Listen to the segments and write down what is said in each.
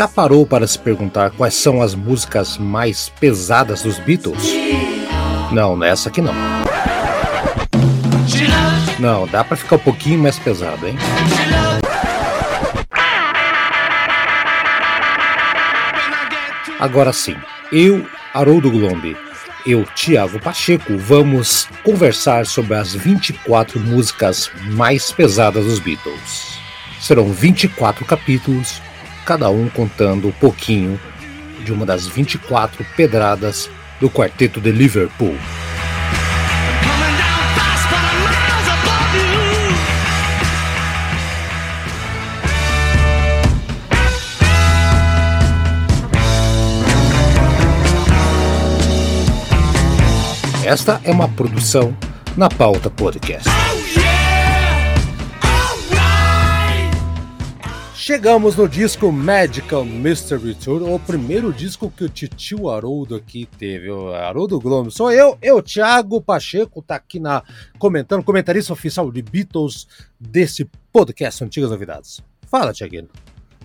já parou para se perguntar quais são as músicas mais pesadas dos Beatles? Não, nessa aqui não. Não, dá para ficar um pouquinho mais pesado, hein? Agora sim, eu, Haroldo Glombi, eu, Tiago Pacheco, vamos conversar sobre as 24 músicas mais pesadas dos Beatles. Serão 24 capítulos, cada um contando um pouquinho de uma das 24 pedradas do quarteto de Liverpool. Esta é uma produção na Pauta Podcast. Chegamos no disco Magical Mystery Tour, o primeiro disco que o titio Haroldo aqui teve. O Haroldo Globo sou eu, eu, Thiago Pacheco, tá aqui na comentando, comentarista oficial de Beatles desse podcast Antigas Novidades. Fala, Thiaguinho.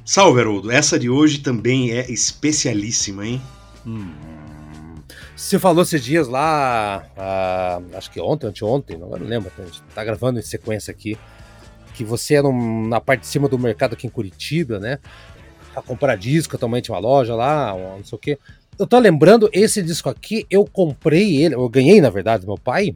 Salve, Haroldo. Essa de hoje também é especialíssima, hein? Hum. Você falou esses dias lá, ah, acho que ontem, anteontem, não, não lembro, a gente tá gravando em sequência aqui, que você era um, na parte de cima do mercado aqui em Curitiba, né? Pra comprar disco, também tinha uma loja lá, não sei o quê. Eu tô lembrando, esse disco aqui, eu comprei ele, eu ganhei, na verdade, meu pai,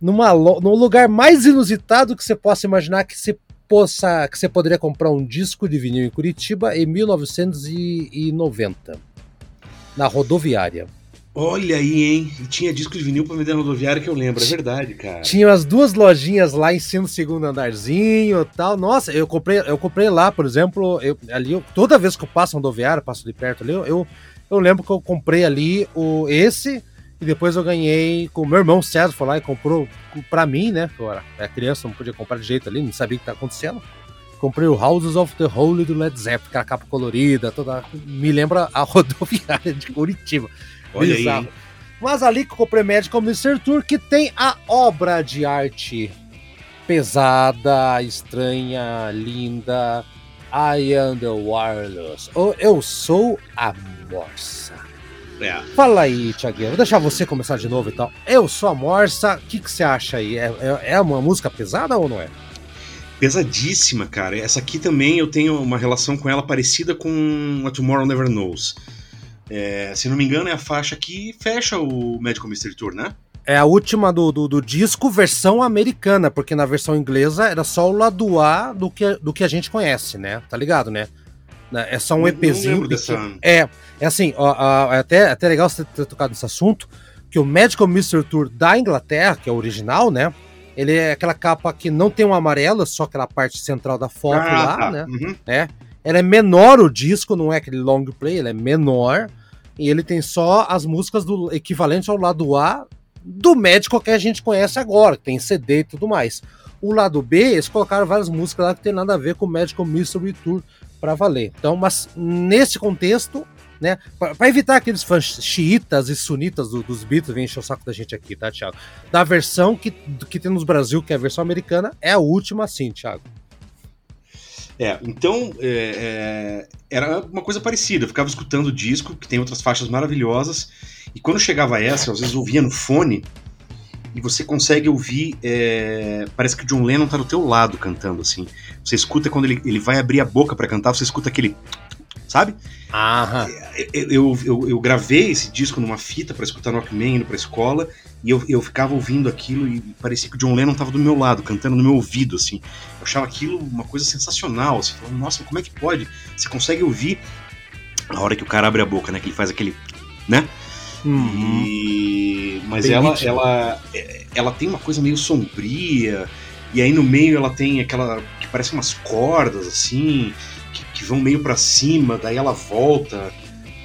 numa, num lugar mais inusitado que você possa imaginar que você possa, que você poderia comprar um disco de vinil em Curitiba em 1990, na rodoviária. Olha aí, hein? E tinha disco de vinil pra vender na rodoviária que eu lembro, é verdade, cara. Tinha as duas lojinhas lá em cima do segundo andarzinho e tal. Nossa, eu comprei, eu comprei lá, por exemplo, eu, ali, eu, toda vez que eu passo na rodoviária, passo de perto ali, eu, eu lembro que eu comprei ali o esse e depois eu ganhei com o meu irmão César, foi lá e comprou pra mim, né? Eu era criança, não podia comprar de jeito ali, não sabia o que tá acontecendo. Comprei o Houses of the Holy do Led Zeppelin, aquela capa colorida, toda. Me lembra a rodoviária de Curitiba. Olha Bizarro. aí. Mas ali com o Premedical Mr. Tour, que tem a obra de arte pesada, estranha, linda. I am the wireless. Ou eu sou a morsa. É. Fala aí, Thiaguinho. Vou deixar você começar de novo e então. tal. Eu sou a morsa. O que, que você acha aí? É, é, é uma música pesada ou não é? Pesadíssima, cara. Essa aqui também eu tenho uma relação com ela parecida com a Tomorrow Never Knows. É, se não me engano, é a faixa que fecha o Medical Mystery Tour, né? É a última do, do, do, disco, versão americana, porque na versão inglesa era só o lado A do que, do que a gente conhece, né? Tá ligado, né? né é só um EPzinho. Não dessa... É, é assim, ó, ó, é até, até legal você ter tocado nesse assunto, que o Medical Mystery Tour da Inglaterra, que é o original, né? Ele é aquela capa que não tem um amarelo, só aquela parte central da foto ah, lá, tá. né? Uhum. É. Ela é menor o disco, não é aquele long play, ela é menor e ele tem só as músicas do equivalente ao lado A do médico que a gente conhece agora, tem CD e tudo mais. O lado B, eles colocaram várias músicas lá que tem nada a ver com o Medical Mystery Tour para valer. Então, mas nesse contexto, né, para evitar aqueles fãs xiitas e sunitas do, dos Beatles vem encher o saco da gente aqui, tá, Thiago? Da versão que, que tem no Brasil, que é a versão americana, é a última sim, Thiago. É, então é, é, era uma coisa parecida. Eu ficava escutando o disco, que tem outras faixas maravilhosas, e quando chegava essa, às vezes ouvia no fone, e você consegue ouvir. É, parece que o John Lennon tá do teu lado cantando, assim. Você escuta quando ele, ele vai abrir a boca para cantar, você escuta aquele. Sabe? Aham. Eu, eu, eu, eu gravei esse disco numa fita para escutar no Walkman, indo pra escola, e eu, eu ficava ouvindo aquilo e parecia que o John Lennon tava do meu lado, cantando no meu ouvido, assim. Eu achava aquilo uma coisa sensacional, assim. Falando, Nossa, como é que pode? Você consegue ouvir a hora que o cara abre a boca, né? Que ele faz aquele. né? Uhum. E... Mas ela, ela, ela tem uma coisa meio sombria, e aí no meio ela tem aquela. que parece umas cordas, assim, que, vão meio para cima, daí ela volta.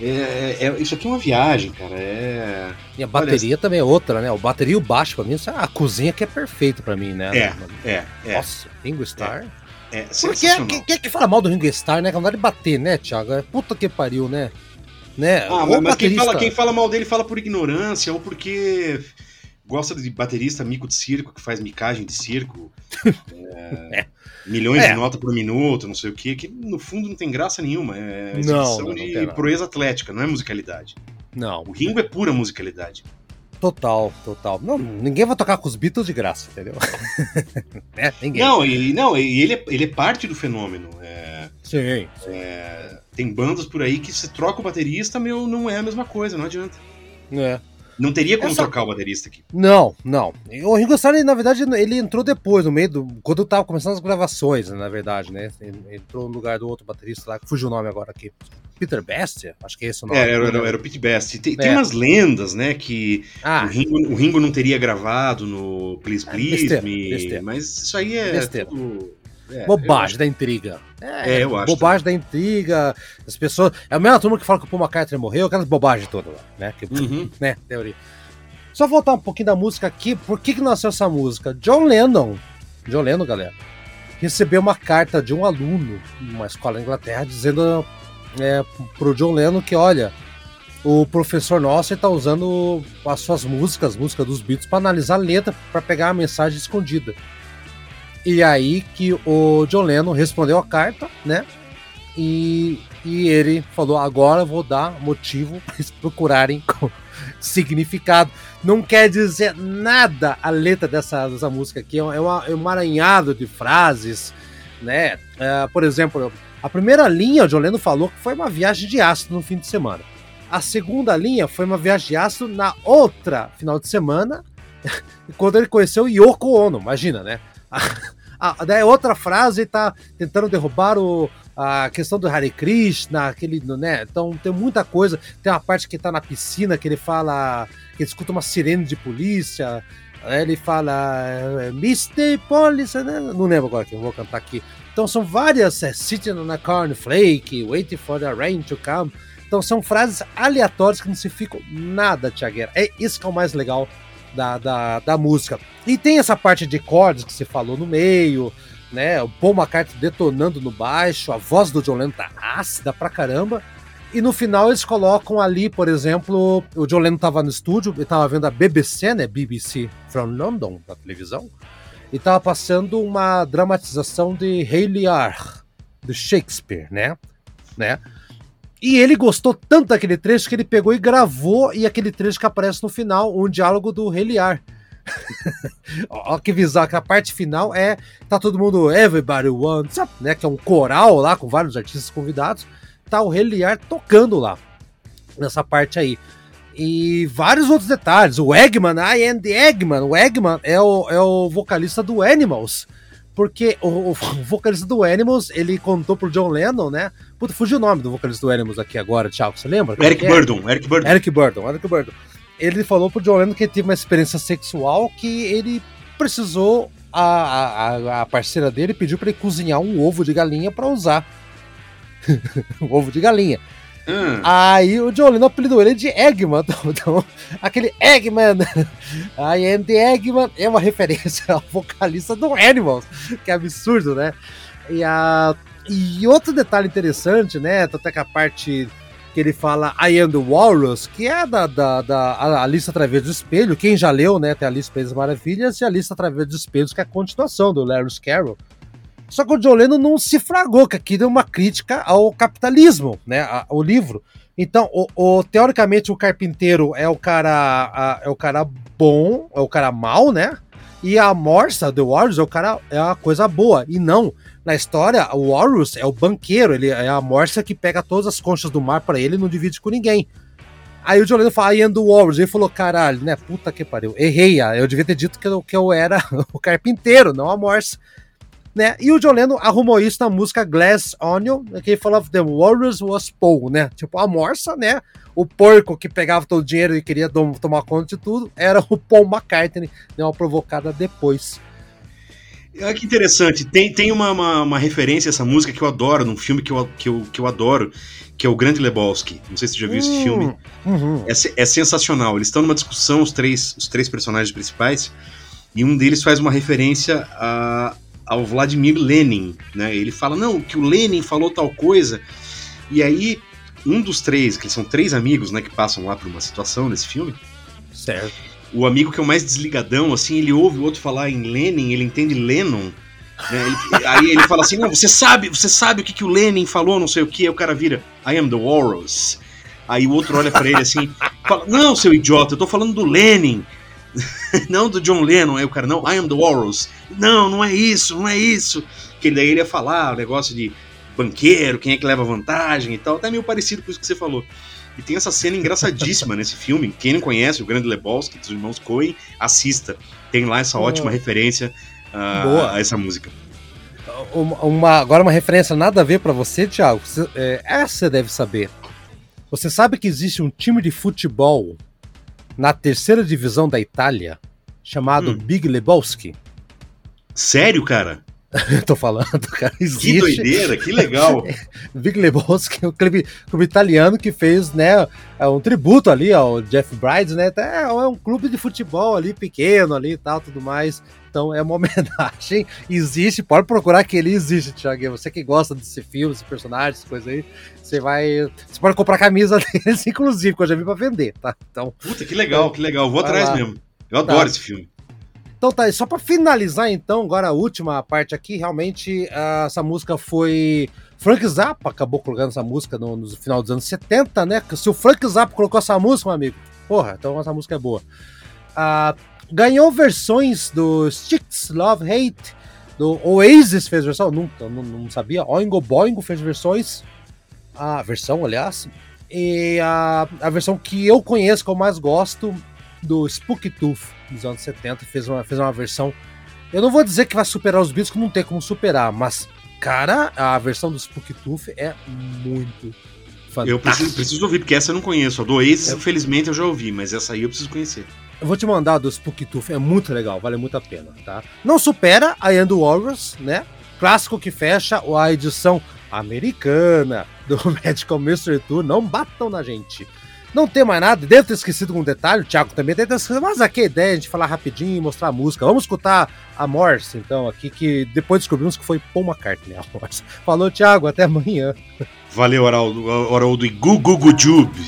É, é, isso aqui é uma viagem, cara. É... E a bateria Olha, também é outra, né? O bateria e o baixo, pra mim, é a cozinha que é perfeito pra mim, né? É, é, é. Nossa, Ringo Starr. É, é Por que, quem é que fala mal do Ringo Starr, né? Que não de bater, né, Thiago? É puta que pariu, né? né? Ah, mas, mas quem, fala, quem fala mal dele fala por ignorância ou porque gosta de baterista mico de circo, que faz micagem de circo, é, é. milhões é. de notas por minuto, não sei o que, que no fundo não tem graça nenhuma. É exibição não, não, de proeza atlética, não é musicalidade. Não. O Ringo é pura musicalidade. Total, total. Não, ninguém vai tocar com os Beatles de graça, entendeu? é, ninguém. Não, e, não, e ele, é, ele é parte do fenômeno. É, sim. sim. É, tem bandas por aí que se troca o baterista, meu, não é a mesma coisa, não adianta. É. Não teria como Essa... trocar o baterista aqui. Não, não. O Ringo Starr, na verdade, ele entrou depois, no meio do. Quando tava começando as gravações, na verdade, né? Ele entrou no lugar do outro baterista lá, que fugiu o nome agora aqui. Peter Best? Acho que é esse o nome. É, era, era, era o Peter Best. Tem, é. tem umas lendas, né, que ah. o, Ringo, o Ringo não teria gravado no Please Please besteira, Me, besteira. mas isso aí é besteira. tudo é, bobagem da intriga. É, é, eu acho. Bobagem também. da intriga. As pessoas. É a mesma turma que fala que o Paul McCartney morreu, aquelas bobagens todas lá, né? Que, uhum. né? Teoria. Só voltar um pouquinho da música aqui. Por que, que nasceu essa música? John Lennon. John Lennon, galera. Recebeu uma carta de um aluno numa escola na Inglaterra dizendo é, pro John Lennon que, olha, o professor nosso está usando as suas músicas, as músicas dos Beatles, para analisar a letra, para pegar a mensagem escondida. E aí que o John Lennon respondeu a carta, né? E, e ele falou: agora vou dar motivo para eles procurarem significado. Não quer dizer nada a letra dessa, dessa música aqui, é, uma, é um emaranhado de frases, né? É, por exemplo, a primeira linha o John Lennon falou que foi uma viagem de ácido no fim de semana. A segunda linha foi uma viagem de ácido na outra final de semana, quando ele conheceu Yoko Ono, imagina, né? Ah, daí outra frase tá tentando derrubar o, a questão do Hare Krishna, aquele, né? Então tem muita coisa. Tem uma parte que tá na piscina que ele fala. que ele escuta uma sirene de polícia. Ele fala. É, Mr. Police, né? Não lembro agora que eu vou cantar aqui. Então são várias. É, Sitting on a cornflake, waiting for the rain to come. Então são frases aleatórias que não significam nada, Tiagueira. É isso que é o mais legal da, da, da música. E tem essa parte de cordas que você falou no meio, né? O Paul McCartney detonando no baixo, a voz do John Lennon tá ácida pra caramba. E no final eles colocam ali, por exemplo, o John Lennon tava no estúdio, ele tava vendo a BBC, né? BBC from London, da televisão, e tava passando uma dramatização de Hayley Ar, de Shakespeare, né? né? E ele gostou tanto daquele trecho que ele pegou e gravou, e aquele trecho que aparece no final, um diálogo do Reliar. Olha que visão, que a parte final é. Tá todo mundo Everybody Wants Up, né? Que é um coral lá com vários artistas convidados. Tá o Reliar tocando lá. Nessa parte aí. E vários outros detalhes. O Eggman, I am the Eggman. O Eggman é o, é o vocalista do Animals. Porque o, o, vocalista do Animals, ele contou pro John Lennon, né? Puta, fugiu o nome do vocalista do Animals aqui agora, Thiago, você lembra? Eric é? Burdon, Eric Burdon. Eric Burdon, Eric Burdon. Ele falou pro John Lennon que ele teve uma experiência sexual que ele precisou, a, a, a parceira dele pediu para ele cozinhar um ovo de galinha para usar. um ovo de galinha. Hum. Aí o John Lennon apelidou ele de Eggman. Então, então, aquele Eggman, I am the Eggman, é uma referência ao vocalista do Animals, que é absurdo, né? E, a, e outro detalhe interessante, né? Até que a parte que ele fala I am the Walrus, que é da, da, da a, lista através do espelho. Quem já leu, né? Tem a lista das maravilhas e a lista através dos espelhos, que é a continuação do Larry Carroll. Só que o John Lennon não se fragou, que aquilo é uma crítica ao capitalismo, né? o livro. Então, o, o, teoricamente, o carpinteiro é o cara a, é o cara bom, é o cara mal, né? E a Morsa, The Warriors, é o cara é a coisa boa. E não, na história, o Warriors é o banqueiro, ele é a Morsa que pega todas as conchas do mar para ele e não divide com ninguém. Aí o John Lennon fala, I am the Warriors. Ele falou, caralho, né? Puta que pariu. Errei, eu devia ter dito que eu, que eu era o carpinteiro, não a Morsa né? E o John Lennon arrumou isso na música Glass Onion, né, que ele falou The Warriors was Paul, né? Tipo, a morsa, né? O porco que pegava todo o dinheiro e queria tomar conta de tudo era o Paul McCartney, né? Uma provocada depois. Olha que interessante, tem, tem uma, uma, uma, referência a essa música que eu adoro, num filme que eu, que eu, que eu adoro, que é o Grande Lebowski. Não sei se você já viu hum, esse filme. Uhum. É, é sensacional. Eles estão numa discussão, os três, os três personagens principais, e um deles faz uma referência a, ao Vladimir Lenin, né? Ele fala não que o Lenin falou tal coisa e aí um dos três, que são três amigos, né, que passam lá por uma situação nesse filme. Certo. o amigo que é o mais desligadão, assim, ele ouve o outro falar em Lenin, ele entende Lennon. Né? Ele, aí ele fala assim: Não, você sabe, você sabe o que, que o Lenin falou, não sei o que. Aí o cara vira: I am the Walrus. Aí o outro olha para ele assim: fala, Não, seu idiota, eu tô falando do Lenin. não do John Lennon. Aí o cara: Não, I am the Walrus. Não, não é isso, não é isso. Que daí ele ia falar o negócio de banqueiro, quem é que leva vantagem e tal. Até meio parecido com isso que você falou. E tem essa cena engraçadíssima nesse filme. Quem não conhece o Grande Lebowski, dos irmãos Coen, assista. Tem lá essa ótima referência uh, a essa música. Uma, uma, agora uma referência nada a ver para você, Thiago. Você, é, essa você deve saber. Você sabe que existe um time de futebol na terceira divisão da Itália chamado hum. Big Lebowski? Sério, cara? tô falando, cara. Existe. Que doideira, que legal. Big Lebowski é um clube, clube, italiano que fez, né, é um tributo ali ao Jeff Bridges, né? É, é um clube de futebol ali pequeno ali e tal, tudo mais. Então é uma homenagem. Existe, pode procurar que ele existe, Thiago. Você que gosta desse filme, desse personagem, essas coisas aí, você vai. Você pode comprar camisa deles, inclusive, que eu já vi pra vender, tá? Então. Puta, que legal, que legal. Vou atrás lá. mesmo. Eu adoro tá. esse filme. Então tá, só para finalizar então, agora a última parte aqui, realmente uh, essa música foi Frank Zappa acabou colocando essa música no, no, final dos anos 70, né? Se o Frank Zappa colocou essa música, meu amigo, porra, então essa música é boa. Uh, ganhou versões do Sticks Love Hate, do Oasis fez versão, nunca, não, não sabia. Oingo Boingo fez versões, a versão, aliás, e a, a versão que eu conheço, que eu mais gosto, do Spooky Tooth dos anos 70, fez uma, fez uma versão. Eu não vou dizer que vai superar os Beatles, que não tem como superar, mas, cara, a versão do Spooky Tooth é muito fantástica. Eu preciso, preciso ouvir, porque essa eu não conheço. A do Oasis, é. infelizmente, eu já ouvi, mas essa aí eu preciso conhecer. Eu vou te mandar do Spooky Tooth, é muito legal, vale muito a pena, tá? Não supera a End Warriors, né? Clássico que fecha a edição americana do Magical Mystery Tour, não batam na gente. Não tem mais nada, devo ter esquecido um detalhe, o Thiago também deve ter esquecido, mas aqui a ideia é a gente falar rapidinho e mostrar a música. Vamos escutar a Morse, então, aqui, que depois descobrimos que foi Paul McCartney, a Morse. Falou, Thiago, até amanhã. Valeu, Haroldo, Haroldo e Gugu Jube.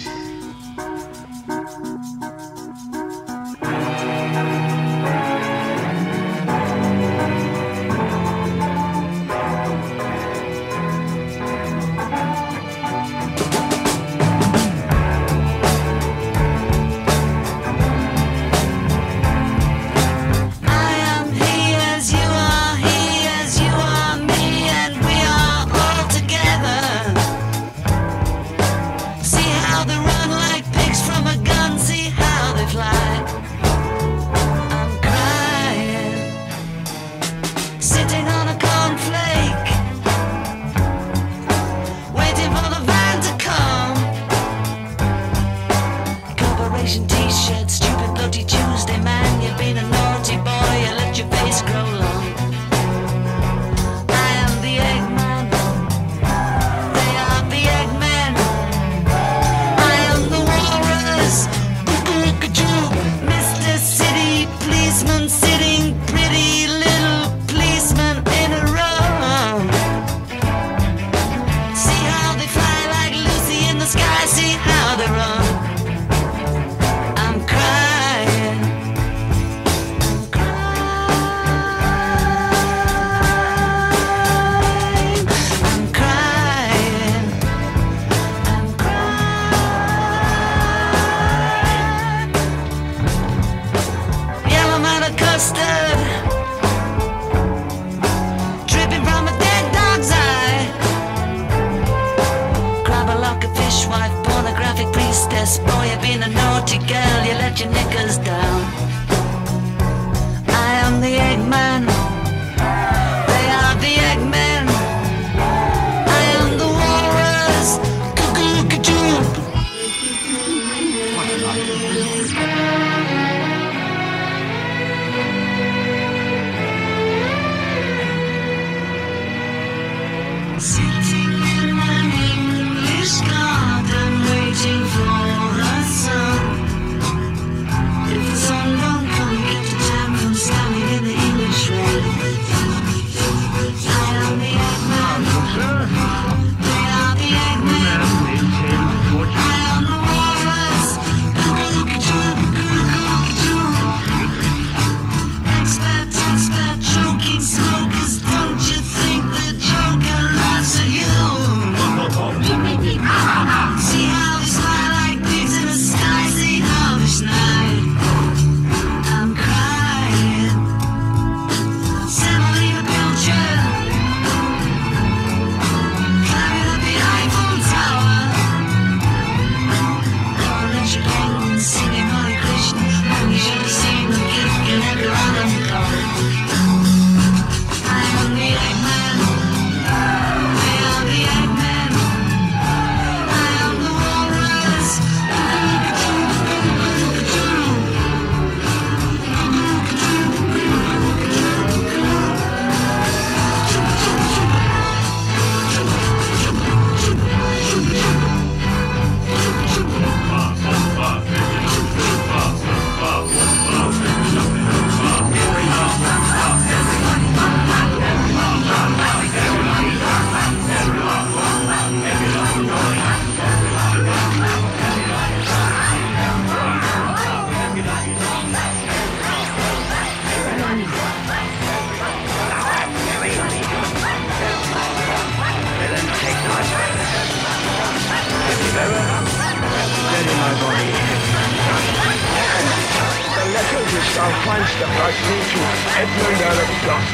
our prime step right through to Edmund Direct Plus.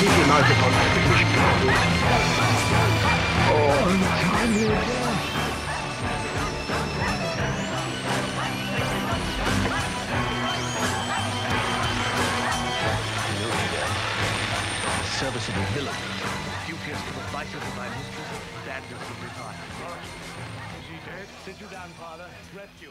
Keep your eyes upon the finish Oh, serviceable villain. Few cares for the vices of my mistress, badness of my heart. Is he dead? Sit you down, father. Rescue.